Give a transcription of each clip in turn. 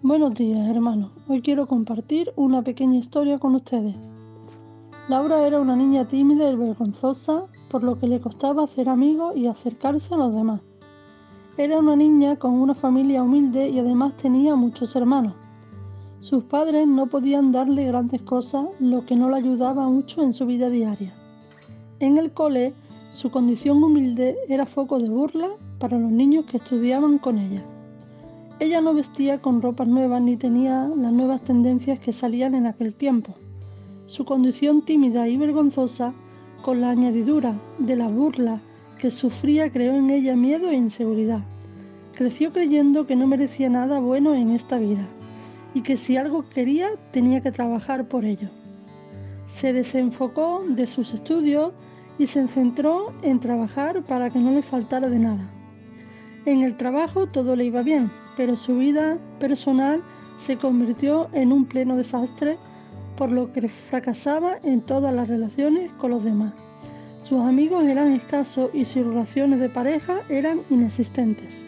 Buenos días, hermanos. Hoy quiero compartir una pequeña historia con ustedes. Laura era una niña tímida y vergonzosa, por lo que le costaba hacer amigos y acercarse a los demás. Era una niña con una familia humilde y además tenía muchos hermanos. Sus padres no podían darle grandes cosas, lo que no le ayudaba mucho en su vida diaria. En el cole, su condición humilde era foco de burla para los niños que estudiaban con ella. Ella no vestía con ropas nuevas ni tenía las nuevas tendencias que salían en aquel tiempo. Su condición tímida y vergonzosa, con la añadidura de la burla que sufría, creó en ella miedo e inseguridad. Creció creyendo que no merecía nada bueno en esta vida y que si algo quería tenía que trabajar por ello. Se desenfocó de sus estudios y se centró en trabajar para que no le faltara de nada. En el trabajo todo le iba bien, pero su vida personal se convirtió en un pleno desastre, por lo que fracasaba en todas las relaciones con los demás. Sus amigos eran escasos y sus relaciones de pareja eran inexistentes.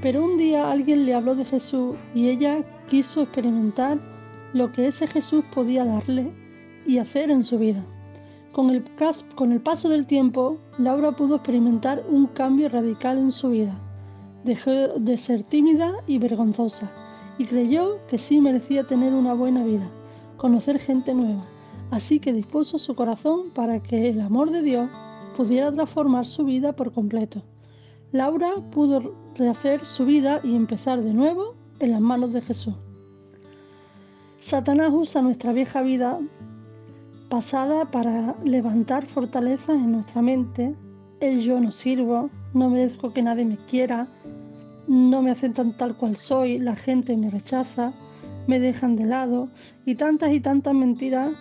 Pero un día alguien le habló de Jesús y ella quiso experimentar lo que ese Jesús podía darle y hacer en su vida. Con el, paso del tiempo, Laura pudo experimentar un cambio radical en su vida Dejó de ser tímida y vergonzosa y creyó que sí merecía tener una buena vida, conocer gente nueva. Así que dispuso su corazón para que el amor de Dios pudiera transformar su vida por completo. Laura pudo rehacer su vida y empezar de nuevo en las manos de Jesús. Satanás usa nuestra vieja vida pasada para levantar fortalezas en nuestra mente. El yo no sirvo, no merezco que nadie me quiera, no me aceptan tal cual soy, la gente me rechaza, me dejan de lado y tantas y tantas mentiras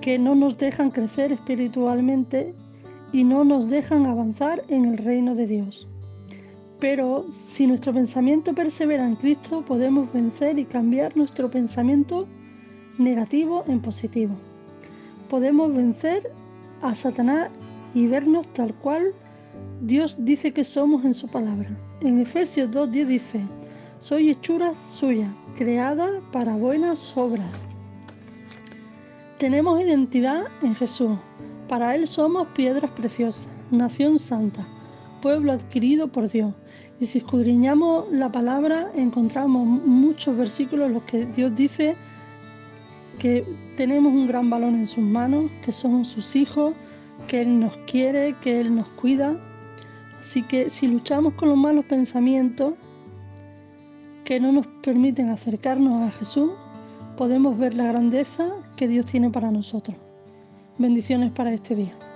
que no nos dejan crecer espiritualmente y no nos dejan avanzar en el reino de Dios. Pero si nuestro pensamiento persevera en Cristo, podemos vencer y cambiar nuestro pensamiento negativo en positivo. Podemos vencer a Satanás y vernos tal cual Dios dice que somos en su palabra. En Efesios 2.10 dice, soy hechura suya, creada para buenas obras. Tenemos identidad en Jesús. Para Él somos piedras preciosas, nación santa, pueblo adquirido por Dios. Y si escudriñamos la palabra, encontramos muchos versículos en los que Dios dice que tenemos un gran valor en sus manos, que somos sus hijos, que Él nos quiere, que Él nos cuida Así que si luchamos con los malos pensamientos que no nos permiten acercarnos a Jesús, podemos ver la grandeza que Dios tiene para nosotros. Bendiciones para este día.